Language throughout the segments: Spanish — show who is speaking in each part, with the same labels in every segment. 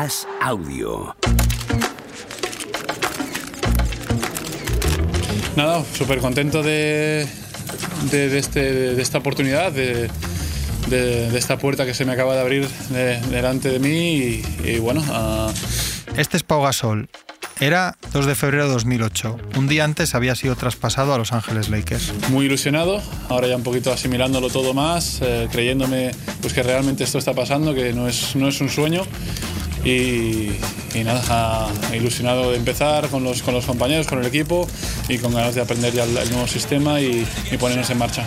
Speaker 1: As Audio.
Speaker 2: Nada, súper contento de, de, este, de, esta oportunidad, de, de, esta puerta que se me acaba de abrir delante de mí y, bueno.
Speaker 3: Este es Pau Gasol. Era 2 de febrero de 2008. Un día antes había sido traspasado a Los Ángeles Lakers.
Speaker 2: Muy ilusionado, ahora ya un poquito asimilándolo todo más, eh, creyéndome pues, que realmente esto está pasando, que no es, no es un sueño. Y, nada, ilusionado de empezar con los, con los compañeros, con el equipo y con ganas de aprender ya el, nuevo sistema y, y ponernos en marcha.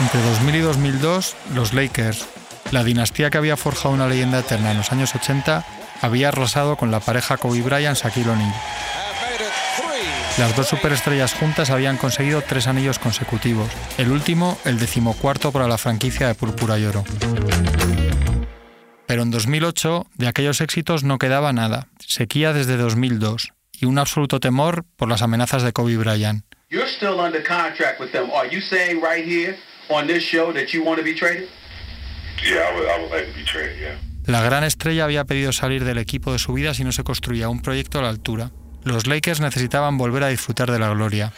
Speaker 3: Entre 2000 y 2002, los Lakers, la dinastía que había forjado una leyenda eterna en los años 80, había arrasado con la pareja Kobe Bryant-Shaquille O'Neal. Las dos superestrellas juntas habían conseguido tres anillos consecutivos, el último el decimocuarto para la franquicia de Púrpura y Oro. Pero en 2008 de aquellos éxitos no quedaba nada, sequía desde 2002 y un absoluto temor por las amenazas de Kobe Bryant. La gran estrella había pedido salir del equipo de su vida si no se construía un proyecto a la altura. Los Lakers necesitaban volver a disfrutar de la gloria.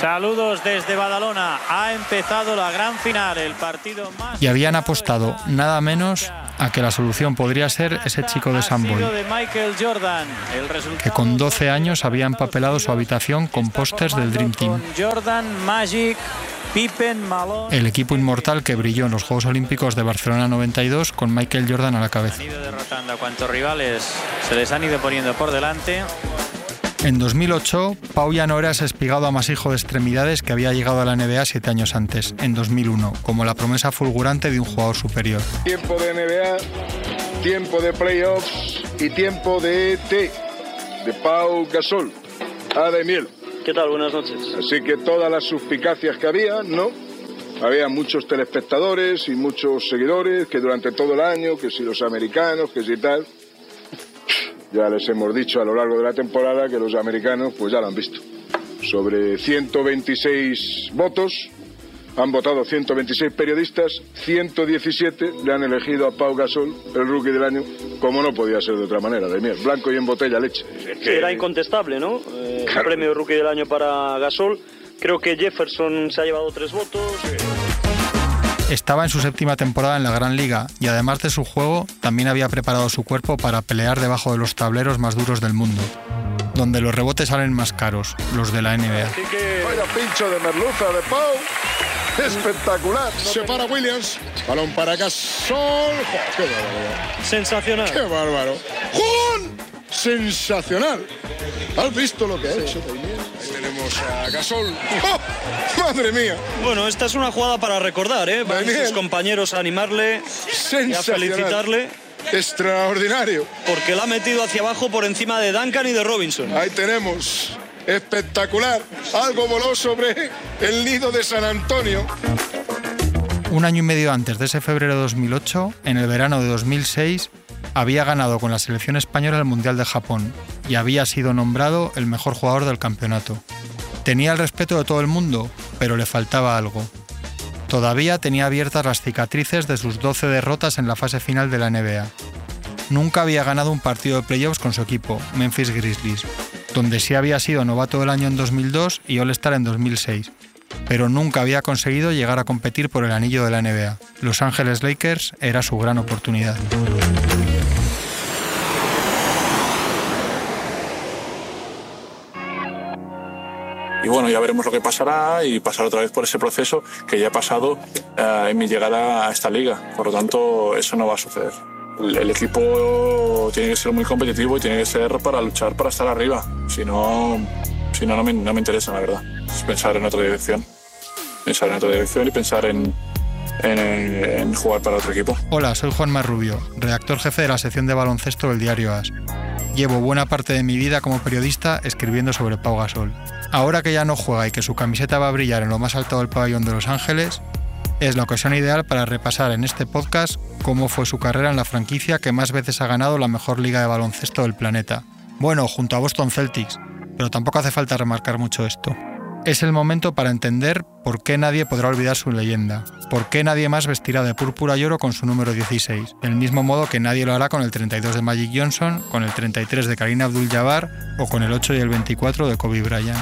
Speaker 4: Saludos desde Badalona. Ha empezado la gran final, el partido más.
Speaker 3: Y habían apostado nada menos a que la solución podría ser ese chico de San Boy, que con 12 años había empapelado su habitación con pósters del Dream Team.
Speaker 4: Jordan, Magic,
Speaker 3: el equipo inmortal que brilló en los Juegos Olímpicos de Barcelona 92 con Michael Jordan a la cabeza.
Speaker 4: derrotando a cuantos rivales se les han ido poniendo por delante.
Speaker 3: En 2008, Pau ya no era ese espigado amasijo de extremidades que había llegado a la NBA siete años antes, en 2001, como la promesa fulgurante de un jugador superior.
Speaker 5: Tiempo de NBA, tiempo de playoffs y tiempo de T, de Pau Gasol, A de miel.
Speaker 6: ¿Qué tal? Buenas noches.
Speaker 5: Así que todas las suspicacias que había, ¿no? Había muchos telespectadores y muchos seguidores que durante todo el año, que si los americanos, que si tal. Ya les hemos dicho a lo largo de la temporada que los americanos pues ya lo han visto. Sobre 126 votos, han votado 126 periodistas, 117 le han elegido a Pau Gasol, el rookie del año, como no podía ser de otra manera, de miel, blanco y en botella leche.
Speaker 6: Era incontestable, ¿no? Eh, el premio rookie del año para Gasol. Creo que Jefferson se ha llevado tres votos.
Speaker 3: Estaba en su séptima temporada en la Gran Liga y además de su juego, también había preparado su cuerpo para pelear debajo de los tableros más duros del mundo, donde los rebotes salen más caros, los de la NBA.
Speaker 5: Vaya pincho de merluza de Pau. Espectacular. Se para Williams. Balón para Gasol. ¡Qué bárbaro!
Speaker 6: Sensacional.
Speaker 5: ¡Qué bárbaro! ¡Juan! Sensacional. ¿Has visto lo que ha hecho? Ahí tenemos a Gasol. ¡Oh! ¡Madre mía!
Speaker 6: Bueno, esta es una jugada para recordar, ¿eh? Van sus compañeros a animarle y a felicitarle.
Speaker 5: Extraordinario.
Speaker 6: Porque la ha metido hacia abajo por encima de Duncan y de Robinson.
Speaker 5: Ahí tenemos espectacular. Algo voló sobre el nido de San Antonio.
Speaker 3: Un año y medio antes de ese febrero de 2008, en el verano de 2006, había ganado con la selección española el Mundial de Japón y había sido nombrado el mejor jugador del campeonato. Tenía el respeto de todo el mundo, pero le faltaba algo. Todavía tenía abiertas las cicatrices de sus 12 derrotas en la fase final de la NBA. Nunca había ganado un partido de playoffs con su equipo, Memphis Grizzlies, donde sí había sido novato del año en 2002 y All-Star en 2006, pero nunca había conseguido llegar a competir por el anillo de la NBA. Los Ángeles Lakers era su gran oportunidad.
Speaker 2: Y bueno, ya veremos lo que pasará y pasar otra vez por ese proceso que ya he pasado eh, en mi llegada a esta liga. Por lo tanto, eso no va a suceder. El, equipo tiene que ser muy competitivo y tiene que ser para luchar para estar arriba. Si no, si no, no me, no me interesa, la verdad. Es pensar en otra dirección. Pensar en otra dirección y pensar en, en, jugar para otro equipo.
Speaker 3: Hola, soy Juan Marrubio, redactor jefe de la sección de baloncesto del diario AS. Llevo buena parte de mi vida como periodista escribiendo sobre Pau Gasol. Ahora que ya no juega y que su camiseta va a brillar en lo más alto del pabellón de Los Ángeles, es la ocasión ideal para repasar en este podcast cómo fue su carrera en la franquicia que más veces ha ganado la mejor liga de baloncesto del planeta. Bueno, junto a Boston Celtics, pero tampoco hace falta remarcar mucho esto. Es el momento para entender por qué nadie podrá olvidar su leyenda, por qué nadie más vestirá de púrpura y oro con su número 16, del mismo modo que nadie lo hará con el 32 de Magic Johnson, con el 33 de Karina Abdul-Jabbar o con el 8 y el 24 de Kobe Bryant.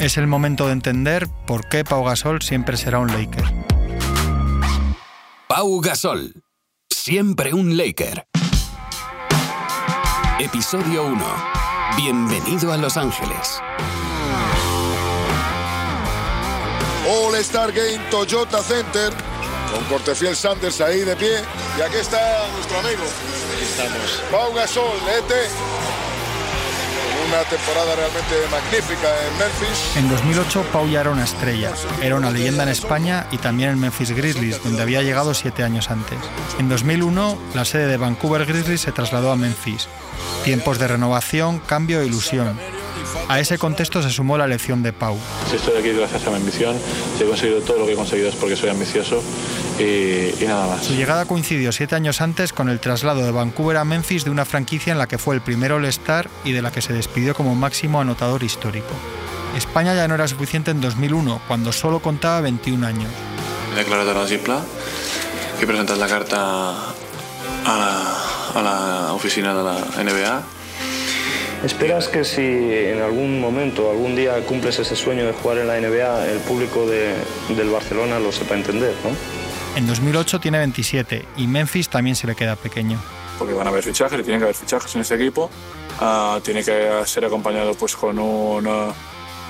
Speaker 3: Es el momento de entender por qué Pau Gasol siempre será un Laker.
Speaker 1: Pau Gasol, siempre un Laker. Episodio 1. Bienvenido a Los Ángeles.
Speaker 5: All Star Game Toyota Center. Con Cortefiel Sanders ahí de pie. Y aquí está nuestro amigo.
Speaker 7: Aquí estamos.
Speaker 5: Pau Gasol, Lete. Una temporada realmente magnífica en Memphis.
Speaker 3: En 2008 Pau ya era una estrella, era una leyenda en España y también en Memphis Grizzlies, donde había llegado siete años antes. En 2001 la sede de Vancouver Grizzlies se trasladó a Memphis. Tiempos de renovación, cambio e ilusión. A ese contexto se sumó la elección de Pau.
Speaker 2: Si estoy aquí gracias a mi ambición, si he conseguido todo lo que he conseguido es porque soy ambicioso y, y nada más.
Speaker 3: Su llegada coincidió siete años antes con el traslado de Vancouver a Memphis de una franquicia en la que fue el primer All-Star y de la que se despidió como máximo anotador histórico. España ya no era suficiente en 2001, cuando solo contaba 21 años.
Speaker 7: He declarado la Zipla y presentas la carta a la, a la oficina de la NBA
Speaker 6: ¿Esperas que si en algún momento, algún día cumples ese sueño de jugar en la NBA, el público de, del Barcelona lo sepa entender, ¿no?
Speaker 3: En 2008 tiene 27 y Memphis también se le queda pequeño.
Speaker 2: Porque van a haber fichajes, tienen que haber fichajes en este equipo. Uh, tiene que ser acompañado pues, con un, uh,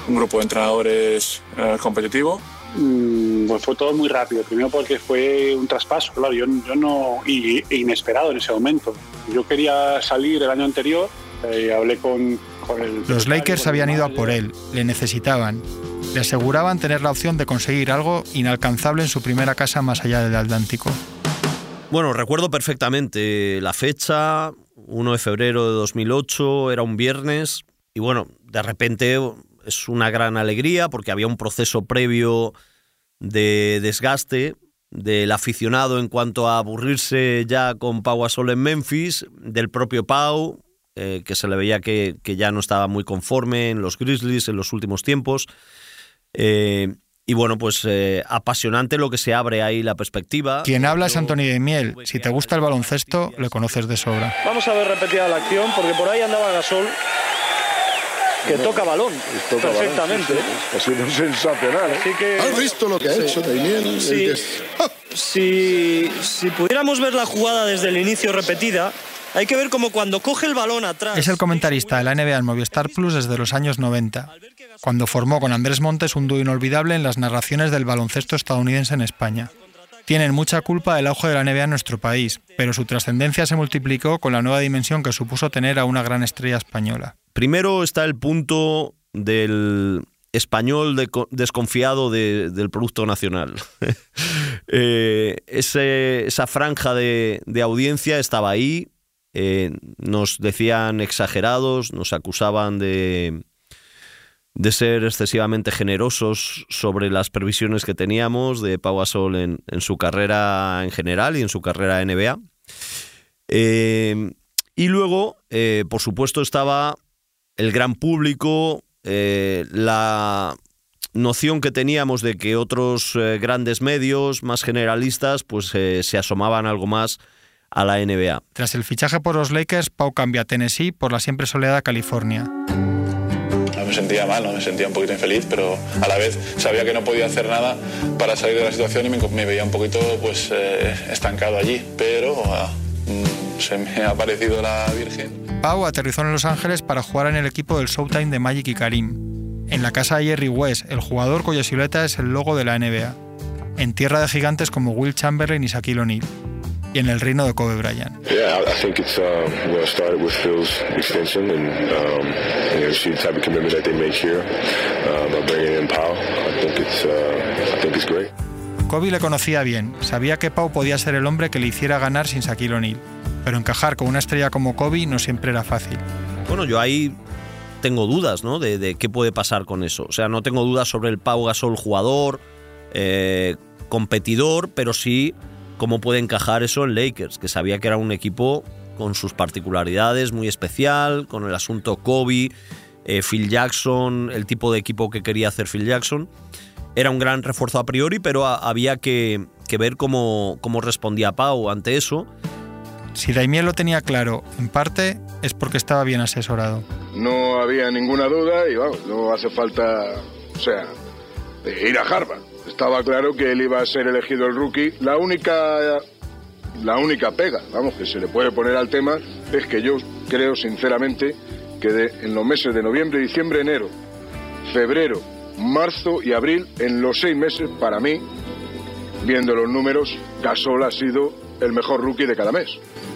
Speaker 2: un grupo de entrenadores uh, competitivo.
Speaker 8: Mm, pues fue todo muy rápido. Primero porque fue un traspaso, claro, yo, yo no. Y, inesperado en ese momento. Yo quería salir el año anterior eh, hablé con, con el...
Speaker 3: Los Lakers habían ido a por él, le necesitaban. Le aseguraban tener la opción de conseguir algo inalcanzable en su primera casa más allá del Atlántico.
Speaker 9: Bueno, recuerdo perfectamente la fecha, 1 de febrero de 2008, era un viernes, y bueno, de repente es una gran alegría porque había un proceso previo de desgaste del aficionado en cuanto a aburrirse ya con Pau Gasol en Memphis, del propio Pau, eh, que se le veía que, que, ya no estaba muy conforme en los Grizzlies en los últimos tiempos. Eh, y bueno, pues eh, apasionante lo que se abre ahí la perspectiva.
Speaker 3: Quien habla es Antonio de Miel. Si te gusta el baloncesto, le conoces de sobra.
Speaker 6: Vamos a ver repetida la acción, porque por ahí andaba Gasol, que toca balón
Speaker 5: Toca balón,
Speaker 6: perfectamente.
Speaker 5: sí, sí. Ha sido sensacional. ¿eh?
Speaker 6: Así que-
Speaker 5: ¿Has visto lo que ha
Speaker 6: Sí.
Speaker 5: hecho Daimiel?
Speaker 6: Sí.
Speaker 5: El que-
Speaker 6: Si, si pudiéramos ver la jugada desde el inicio repetida, hay que ver como cuando coge el balón atrás.
Speaker 3: Es el comentarista de la NBA en Movistar Plus desde los años 90, cuando formó con Andrés Montes un dúo inolvidable en las narraciones del baloncesto estadounidense en España. Tienen mucha culpa del auge de la NBA en nuestro país, pero su trascendencia se multiplicó con la nueva dimensión que supuso tener a una gran estrella española.
Speaker 9: Primero está el punto del español de- desconfiado de- del producto nacional. Eh, ese- esa franja de, de audiencia estaba ahí, eh, nos decían exagerados, nos acusaban de, de ser excesivamente generosos sobre las previsiones que teníamos de Pau Gasol en, su carrera en general y en su carrera NBA. Eh, y luego, eh, por supuesto, estaba el gran público, la noción que teníamos de que otros grandes medios más generalistas pues se asomaban algo más a la NBA.
Speaker 3: Tras el fichaje por los Lakers, Pau cambia a Tennessee por la siempre soleada California.
Speaker 2: No me sentía mal, no me sentía un poquito infeliz, pero a la vez sabía que no podía hacer nada para salir de la situación y me, me veía un poquito pues, eh, estancado allí. Pero ah, mm, se me ha aparecido la Virgen.
Speaker 3: Pau aterrizó en Los Ángeles para jugar en el equipo del Showtime de Magic y Karim, en la casa de Jerry West, el jugador cuya silueta es el logo de la NBA, en tierra de gigantes como Will Chamberlain y Shaquille O'Neal, y en el reino de Kobe Bryant.
Speaker 10: Yeah, I I think it's um, you know started with Phil's extension and um, you know see the type of commitment that they make here uh, by bringing in Powell. I think it's uh, I think it's great.
Speaker 3: Kobe le conocía bien, sabía que Pau podía ser el hombre que le hiciera ganar sin Shaquille O'Neal, pero encajar con una estrella como Kobe no siempre era fácil.
Speaker 9: Bueno, yo ahí tengo dudas, ¿no? De, de qué puede pasar con eso. O sea, no tengo dudas sobre el Pau Gasol jugador, eh, competidor, pero sí cómo puede encajar eso en Lakers, que sabía que era un equipo con sus particularidades, muy especial, con el asunto Kobe, eh, Phil Jackson, el tipo de equipo que quería hacer Phil Jackson. Era un gran refuerzo a priori, pero había que, ver cómo, cómo respondía Pau ante eso.
Speaker 3: Si Daimiel lo tenía claro, en parte es porque estaba bien asesorado.
Speaker 5: No había ninguna duda y vamos, no hace falta, o sea, ir a Harvard. Estaba claro que él iba a ser elegido el rookie. La única, la única pega, vamos, que se le puede poner al tema es que yo creo sinceramente que en los meses de noviembre, diciembre, enero, febrero, marzo y abril, en los seis meses, para mí, viendo los números, Gasol ha sido el mejor rookie de cada mes.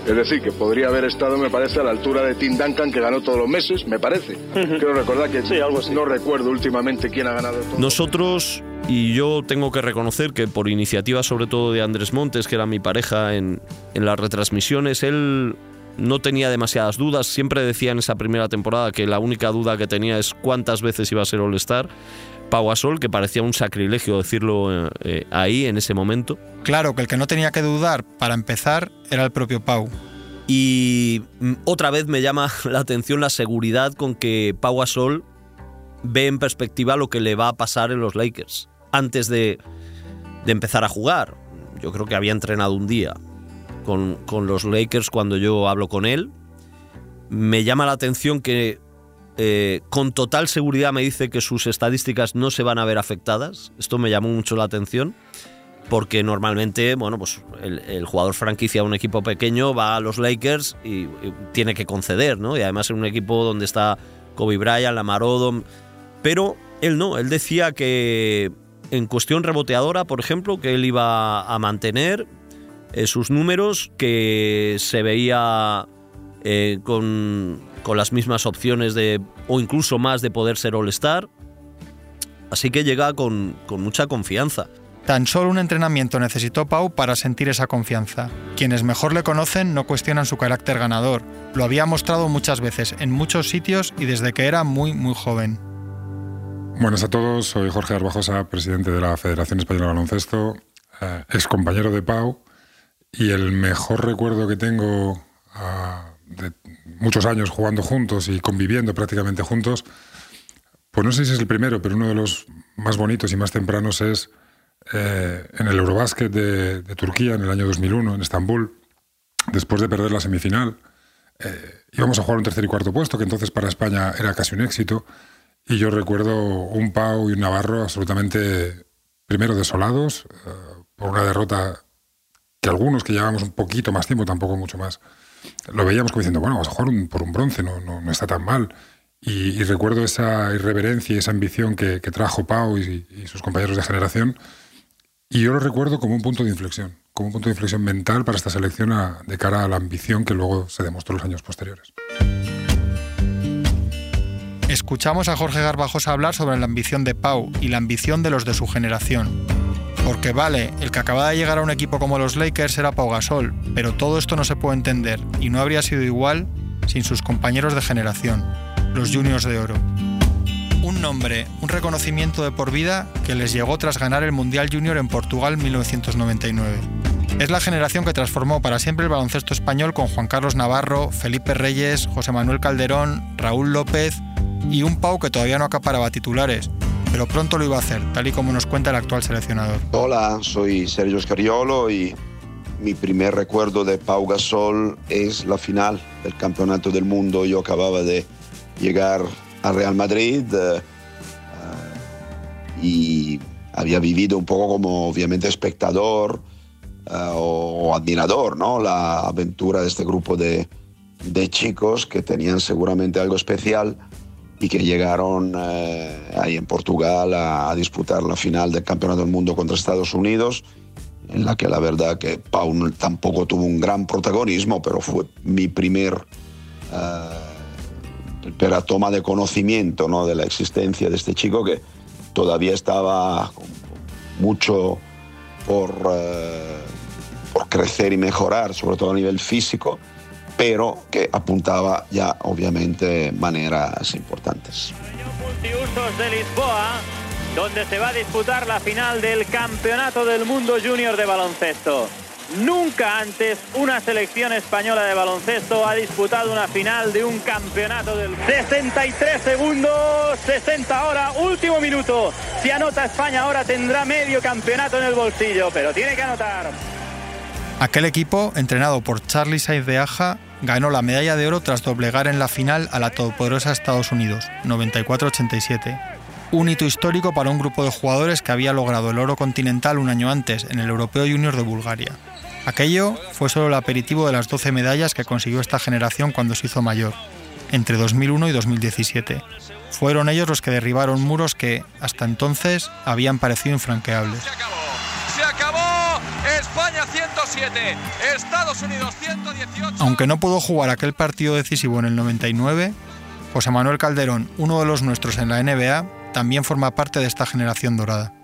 Speaker 5: Es decir, que podría haber estado, me parece, a la altura de Tim Duncan, que ganó todos los meses, me parece. Quiero recordar que algo no recuerdo últimamente quién ha ganado. Todo.
Speaker 9: Nosotros, y yo tengo que reconocer que por iniciativa sobre todo de Andrés Montes, que era mi pareja en, en las retransmisiones, él no tenía demasiadas dudas. Siempre decía en esa primera temporada que la única duda que tenía es cuántas veces iba a ser All-Star. Pau Gasol, que parecía un sacrilegio decirlo eh, ahí, en ese momento.
Speaker 3: Claro, que el que no tenía que dudar para empezar era el propio Pau.
Speaker 9: Y mm, otra vez me llama la atención la seguridad con que Pau Gasol ve en perspectiva lo que le va a pasar en los Lakers antes de, de empezar a jugar. Yo creo que había entrenado un día con, con los Lakers cuando yo hablo con él. Me llama la atención que eh, con total seguridad me dice que sus estadísticas no se van a ver afectadas. Esto me llamó mucho la atención porque normalmente, bueno, pues el, jugador franquicia de un equipo pequeño va a los Lakers y, tiene que conceder, ¿no? Y además en un equipo donde está Kobe Bryant, Lamar Odom, pero él no, él decía que en cuestión reboteadora, por ejemplo, que él iba a mantener eh, sus números, que se veía eh, con con las mismas opciones de, o incluso más de poder ser All-Star. Así que llega con, con mucha confianza.
Speaker 3: Tan solo un entrenamiento necesitó Pau para sentir esa confianza. Quienes mejor le conocen no cuestionan su carácter ganador. Lo había mostrado muchas veces, en muchos sitios y desde que era muy, muy joven.
Speaker 11: Buenas a todos, soy Jorge Arbajosa, presidente de la Federación Española de Baloncesto, eh, ex compañero de Pau, y el mejor recuerdo que tengo ah, de muchos años jugando juntos y conviviendo prácticamente juntos, pues no sé si es el primero, pero uno de los más bonitos y más tempranos es eh, en el Eurobásquet de, Turquía en el año 2001, en Estambul, después de perder la semifinal. Eh, íbamos a jugar un tercer y cuarto puesto, que entonces para España era casi un éxito. Y yo recuerdo un Pau y un Navarro absolutamente, primero, desolados eh, por una derrota que algunos que llevábamos un poquito más tiempo, tampoco mucho más, lo veíamos como diciendo, bueno, vamos a jugar por un bronce, no, no, está tan mal. Y, recuerdo esa irreverencia y esa ambición que, trajo Pau y, sus compañeros de generación. Y yo lo recuerdo como un punto de inflexión, como un punto de inflexión mental para esta selección de cara a la ambición que luego se demostró en los años posteriores.
Speaker 3: Escuchamos a Jorge Garbajosa hablar sobre la ambición de Pau y la ambición de los de su generación. Porque vale, el que acaba de llegar a un equipo como los Lakers era Pau Gasol, pero todo esto no se puede entender y no habría sido igual sin sus compañeros de generación, los Juniors de Oro. Un nombre, un reconocimiento de por vida que les llegó tras ganar el Mundial Junior en Portugal 1999. Es la generación que transformó para siempre el baloncesto español con Juan Carlos Navarro, Felipe Reyes, José Manuel Calderón, Raúl López y un Pau que todavía no acaparaba titulares, pero pronto lo iba a hacer, tal y como nos cuenta el actual seleccionador.
Speaker 12: Hola, soy Sergio Scariolo y mi primer recuerdo de Pau Gasol es la final del Campeonato del Mundo. Yo acababa de llegar a Real Madrid eh, y había vivido un poco como obviamente espectador eh, o admirador, ¿no? La aventura de este grupo de, de chicos que tenían seguramente algo especial y que llegaron eh, ahí en Portugal a, disputar la final del Campeonato del Mundo contra Estados Unidos, en la que la verdad que Pau tampoco tuvo un gran protagonismo, pero fue mi primer eh, toma de conocimiento ¿no? de la existencia de este chico que todavía estaba mucho por, eh, por crecer y mejorar, sobre todo a nivel físico pero que apuntaba ya obviamente maneras importantes.
Speaker 4: Multiusos de Lisboa, donde se va a disputar la final del Campeonato del Mundo Junior de baloncesto. Nunca antes una selección española de baloncesto ha disputado una final de un campeonato del 63 segundos, 60 ahora, último minuto. Si anota España ahora tendrá medio campeonato en el bolsillo, pero tiene que anotar.
Speaker 3: Aquel equipo, entrenado por Charlie Saiz de Aja, ganó la medalla de oro tras doblegar en la final a la todopoderosa Estados Unidos, 94-87. Un hito histórico para un grupo de jugadores que había logrado el oro continental un año antes en el Europeo Junior de Bulgaria. Aquello fue solo el aperitivo de las 12 medallas que consiguió esta generación cuando se hizo mayor, entre 2001 y 2017. Fueron ellos los que derribaron muros que, hasta entonces, habían parecido infranqueables.
Speaker 13: Se acabó. España 107, Estados Unidos 118.
Speaker 3: Aunque no pudo jugar aquel partido decisivo en el 99, José Manuel Calderón, uno de los nuestros en la NBA, también forma parte de esta generación dorada.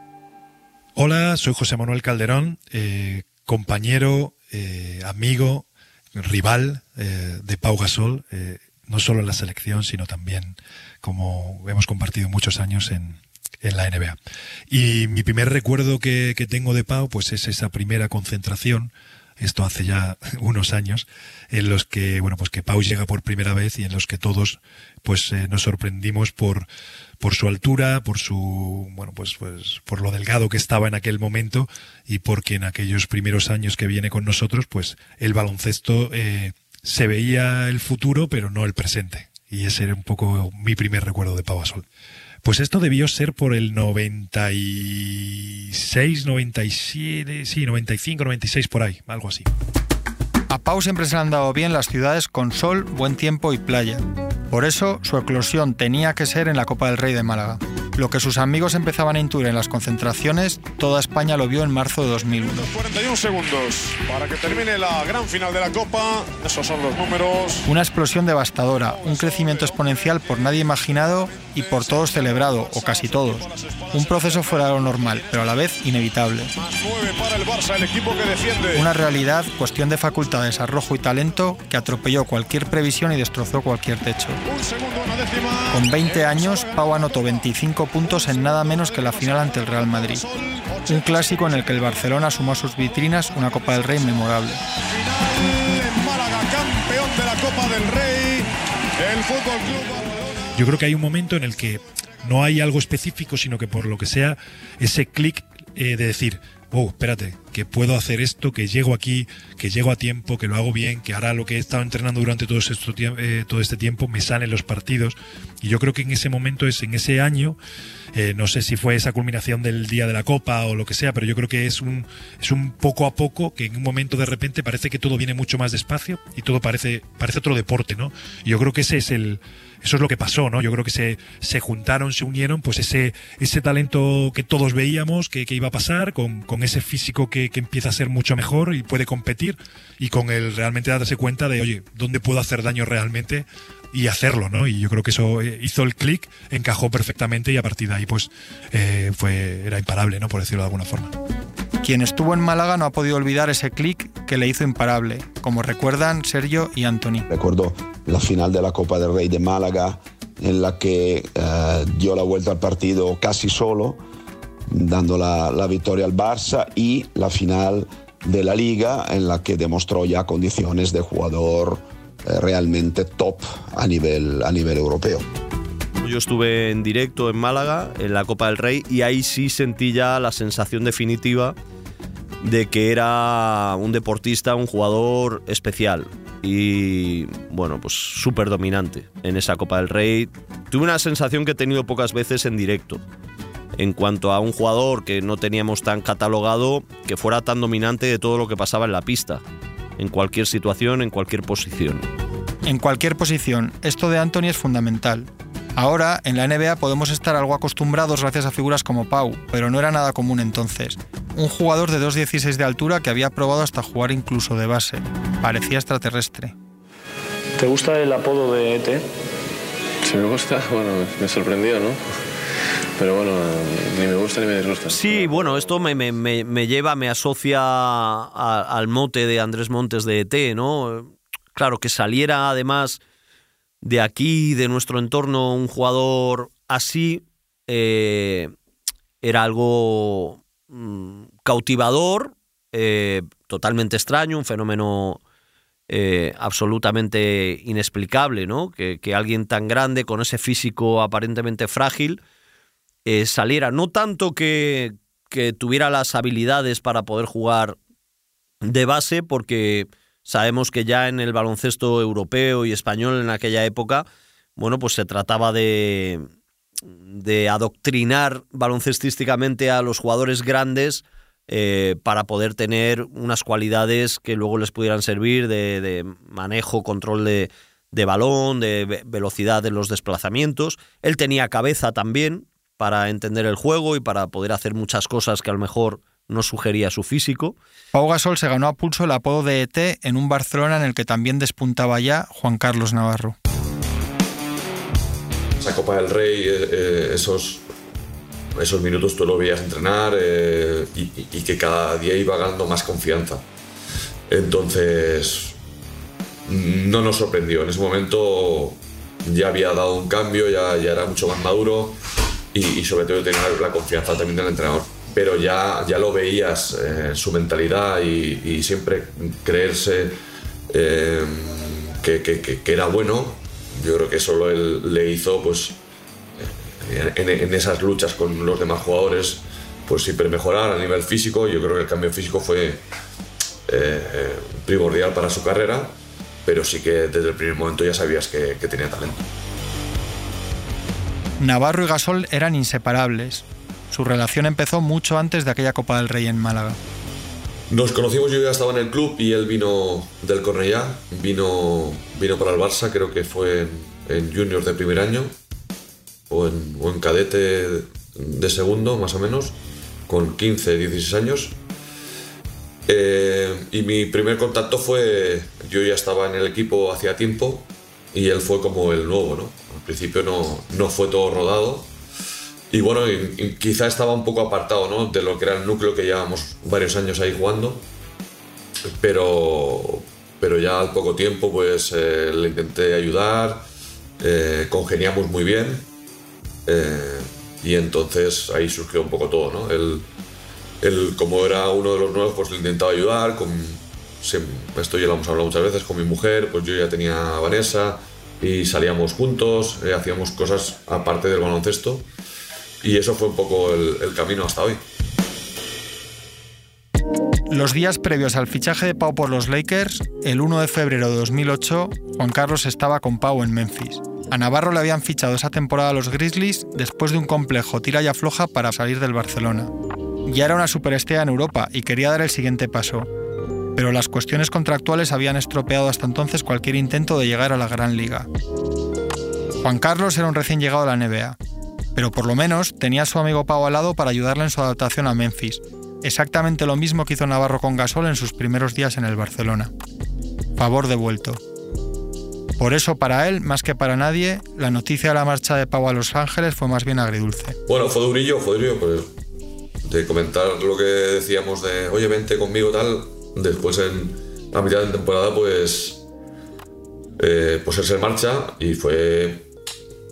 Speaker 14: Hola, soy José Manuel Calderón, eh, compañero, eh, amigo, rival eh, de Pau Gasol, eh, no solo en la selección, sino también como hemos compartido muchos años en, en la NBA. Y mi primer recuerdo que, que tengo de Pau, pues es esa primera concentración, esto hace ya unos años, en los que, bueno, pues que Pau llega por primera vez y en los que todos, pues eh, nos sorprendimos por, por su altura, por su, bueno, pues, pues, por lo delgado que estaba en aquel momento y porque en aquellos primeros años que viene con nosotros, pues el baloncesto eh, se veía el futuro, pero no el presente. Y ese era un poco mi primer recuerdo de Pau Gasol. Pues esto debió ser por el 96, 97, sí, 95, 96 por ahí, algo así.
Speaker 3: A Pau siempre se le han dado bien las ciudades con sol, buen tiempo y playa. Por eso su eclosión tenía que ser en la Copa del Rey de Málaga. Lo que sus amigos empezaban a intuir en las concentraciones, toda España lo vio en marzo de 2001.
Speaker 15: 41 segundos para que termine la gran final de la Copa. Esos son los números.
Speaker 3: Una explosión devastadora, un crecimiento exponencial por nadie imaginado y por todos celebrado, o casi todos. Un proceso fuera de lo normal, pero a la vez inevitable. Una realidad, cuestión de facultades, arrojo y talento que atropelló cualquier previsión y destrozó cualquier techo. Con 20 años, Pau anotó 25 puntos en nada menos que la final ante el Real Madrid. Un clásico en el que el Barcelona sumó a sus vitrinas una Copa del Rey memorable.
Speaker 15: En Málaga, campeón de la Copa del Rey. El Fútbol Club.
Speaker 14: Yo creo que hay un momento en el que no hay algo específico, sino que por lo que sea, ese clic eh, de decir, oh, espérate, que puedo hacer esto, que llego aquí, que llego a tiempo, que lo hago bien, que ahora lo que he estado entrenando durante todo, esto, eh, todo este tiempo me salen los partidos. Y yo creo que en ese momento, es en ese año, eh, no sé si fue esa culminación del día de la Copa o lo que sea, pero yo creo que es un, es un poco a poco que en un momento de repente parece que todo viene mucho más despacio y todo parece, parece otro deporte, ¿no? Y yo creo que ese es el, eso es lo que pasó, ¿no? Yo creo que se, se juntaron, se unieron, pues ese, ese talento que todos veíamos que, iba a pasar, con, con ese físico que, que, empieza a ser mucho mejor y puede competir, y con el realmente darse cuenta de, oye, ¿dónde puedo hacer daño realmente? Y hacerlo, ¿no? Y yo creo que eso hizo el clic, encajó perfectamente y a partir de ahí, pues, eh, fue, era imparable, ¿no? Por decirlo de alguna forma.
Speaker 3: Quien estuvo en Málaga no ha podido olvidar ese clic que le hizo imparable, como recuerdan Sergio y Anthony.
Speaker 12: Recuerdo la final de la Copa del Rey de Málaga, en la que eh, dio la vuelta al partido casi solo, dando la, la, victoria al Barça, y la final de la Liga, en la que demostró ya condiciones de jugador eh, realmente top a nivel, a nivel europeo.
Speaker 9: Yo estuve en directo en Málaga, en la Copa del Rey, y ahí sí sentí ya la sensación definitiva de que era un deportista, un jugador especial. Y bueno, pues súper dominante en esa Copa del Rey. Tuve una sensación que he tenido pocas veces en directo. En cuanto a un jugador que no teníamos tan catalogado, que fuera tan dominante de todo lo que pasaba en la pista. En cualquier situación, en cualquier posición.
Speaker 3: En cualquier posición. Esto de Anthony es fundamental. Ahora, en la NBA podemos estar algo acostumbrados gracias a figuras como Pau, pero no era nada común entonces. Un jugador de 2.16 de altura que había probado hasta jugar incluso de base. Parecía extraterrestre.
Speaker 6: ¿Te gusta el apodo de ET?
Speaker 7: Si me gusta, bueno, me sorprendió, ¿no? Pero bueno, ni me gusta ni me disgusta.
Speaker 9: Sí, bueno, esto me, me, me lleva, me asocia a, al mote de Andrés Montes de ET, ¿no? Claro, que saliera además de aquí, de nuestro entorno, un jugador así, eh, era algo mmm, cautivador eh, totalmente extraño, un fenómeno eh, absolutamente inexplicable, ¿no? Que, alguien tan grande, con ese físico aparentemente frágil, eh, saliera. No tanto que, que tuviera las habilidades para poder jugar de base, porque sabemos que ya en el baloncesto europeo y español en aquella época, bueno, pues se trataba de, de adoctrinar baloncestísticamente a los jugadores grandes eh, para poder tener unas cualidades que luego les pudieran servir de, manejo, control de, balón, de velocidad en los desplazamientos. Él tenía cabeza también para entender el juego y para poder hacer muchas cosas que a lo mejor no sugería su físico.
Speaker 3: Pau Gasol se ganó a pulso el apodo de ET en un Barcelona en el que también despuntaba ya Juan Carlos Navarro.
Speaker 16: Esa Copa del Rey, eh, eh, esos esos minutos tú lo veías entrenar eh, y, que cada día iba ganando más confianza. Entonces, no nos sorprendió. En ese momento ya había dado un cambio, ya, ya era mucho más maduro y, sobre todo tenía la confianza también del entrenador. Pero ya, ya lo veías, eh, su mentalidad y, siempre creerse que, que, era bueno. Yo creo que eso él le hizo pues en, esas luchas con los demás jugadores, pues siempre mejorar a nivel físico. Yo creo que el cambio físico fue eh, primordial para su carrera, pero sí que desde el primer momento ya sabías que, tenía talento.
Speaker 3: Navarro y Gasol eran inseparables. Su relación empezó mucho antes de aquella Copa del Rey en Málaga.
Speaker 16: Nos conocimos, yo ya estaba en el club y él vino del Cornellá, vino, vino para el Barça, creo que fue en, en juniors de primer año o en, cadete de segundo, más o menos, con 15, 16 años. Eh, y mi primer contacto fue, yo ya estaba en el equipo hacía tiempo y él fue como el nuevo, ¿no? Al principio no, no fue todo rodado y bueno, quizá estaba un poco apartado, ¿no? De lo que era el núcleo que llevamos varios años ahí jugando, pero, pero ya al poco tiempo pues eh, le intenté ayudar, eh, congeniamos muy bien eh, y entonces ahí surgió un poco todo, ¿no? Él, como era uno de los nuevos, pues le intentaba ayudar. Con, esto ya lo hemos hablado muchas veces con mi mujer, pues yo ya tenía a Vanessa y salíamos juntos, eh, hacíamos cosas aparte del baloncesto. Y eso fue un poco el, camino hasta hoy.
Speaker 3: Los días previos al fichaje de Pau por los Lakers, el 1 de febrero de 2008, Juan Carlos estaba con Pau en Memphis. A Navarro le habían fichado esa temporada los Grizzlies después de un complejo tira y afloja para salir del Barcelona. Ya era una superestrella en Europa y quería dar el siguiente paso. Pero las cuestiones contractuales habían estropeado hasta entonces cualquier intento de llegar a la Gran Liga. Juan Carlos era un recién llegado a la NBA, pero por lo menos tenía a su amigo Pau al lado para ayudarle en su adaptación a Memphis, exactamente lo mismo que hizo Navarro con Gasol en sus primeros días en el Barcelona. Favor devuelto. Por eso, para él, más que para nadie, la noticia de la marcha de Pau a Los Ángeles fue más bien agridulce.
Speaker 16: Bueno, fue durillo, fue durillo, pues, de comentar lo que decíamos de, oye, vente conmigo, tal. Después, en la mitad de temporada, pues, eh, pues se marcha y fue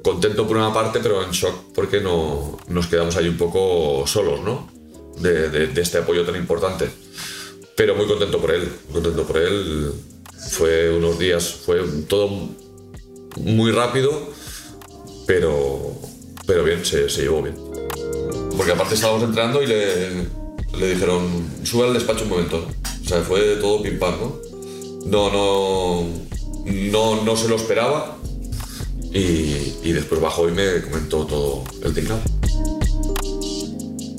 Speaker 16: contento por una parte, pero en shock porque no, nos quedamos ahí un poco solos, ¿no? De, de este apoyo tan importante. Pero muy contento por él, contento por él fue unos días, fue todo muy rápido, pero, pero bien, se, se llevó bien. Porque aparte estábamos entrando y le, le dijeron, sube al despacho un momento. O sea, fue todo pim pam, ¿no? No, no, no, no se lo esperaba. Y, después bajó y me comentó todo el tinglado.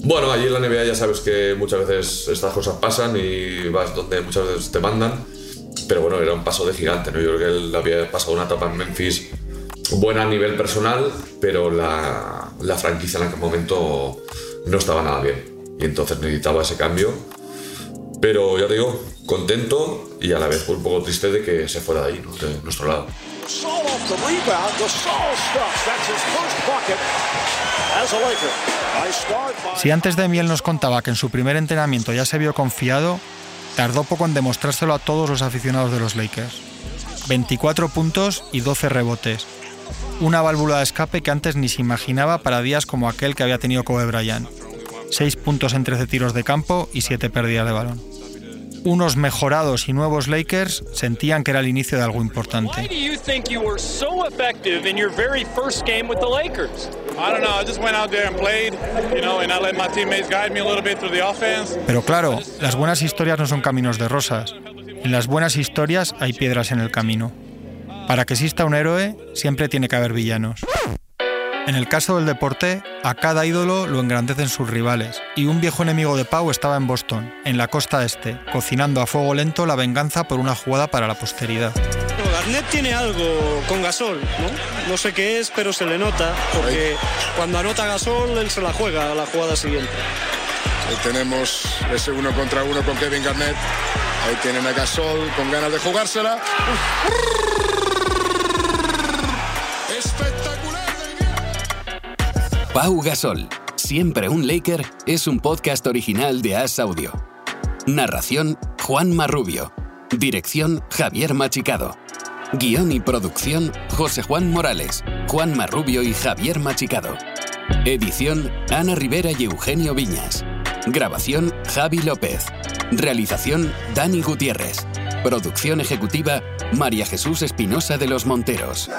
Speaker 16: Bueno, allí en la NBA ya sabes que muchas veces estas cosas pasan y vas donde muchas veces te mandan pero bueno, era un paso de gigante, ¿no? Yo creo que él había pasado una etapa en Memphis buena a nivel personal, pero la, la franquicia en aquel momento no estaba nada bien. Y entonces necesitaba ese cambio. Pero ya te digo, contento y a la vez un poco triste de que se fuera de ahí, ¿no? de nuestro lado.
Speaker 3: Si antes de Miel nos contaba que en su primer entrenamiento ya se vio confiado, Tardó poco en demostrárselo a todos los aficionados de los Lakers. 24 puntos y 12 rebotes. Una válvula de escape que antes ni se imaginaba para días como aquel que había tenido Kobe Bryant. 6 puntos en 13 tiros de campo y 7 pérdidas de balón. Unos mejorados y nuevos Lakers sentían que era el inicio de algo importante.
Speaker 17: Why do you think you were so effective in your very first game with the Lakers?
Speaker 18: I don't know. I just went out there and played, you know, and I let my teammates guide me a little bit through the offense.
Speaker 3: Pero claro, las buenas historias no son caminos de rosas. En las buenas historias hay piedras en el camino. Para que exista un héroe, siempre tiene que haber villanos. En el caso del deporte, a cada ídolo lo engrandecen sus rivales, y un viejo enemigo de Pau estaba en Boston, en la costa este, cocinando a fuego lento la venganza por una jugada para la posteridad.
Speaker 6: Bueno, Garnett tiene algo con Gasol, ¿no? No sé qué es, pero se le nota, porque cuando anota Gasol, él se la juega a la jugada siguiente.
Speaker 19: Ahí tenemos ese uno contra uno con Kevin Garnett. Ahí tienen a Gasol con ganas de jugársela.
Speaker 1: Pau Gasol, siempre un Laker, es un podcast original de As Audio. Narración, Juan Marrubio. Dirección, Javier Machicado. Guión y producción, José Juan Morales, Juan Marrubio y Javier Machicado. Edición, Ana Rivera y Eugenio Viñas. Grabación, Javi López. Realización, Dani Gutiérrez. Producción ejecutiva, María Jesús Espinosa de los Monteros.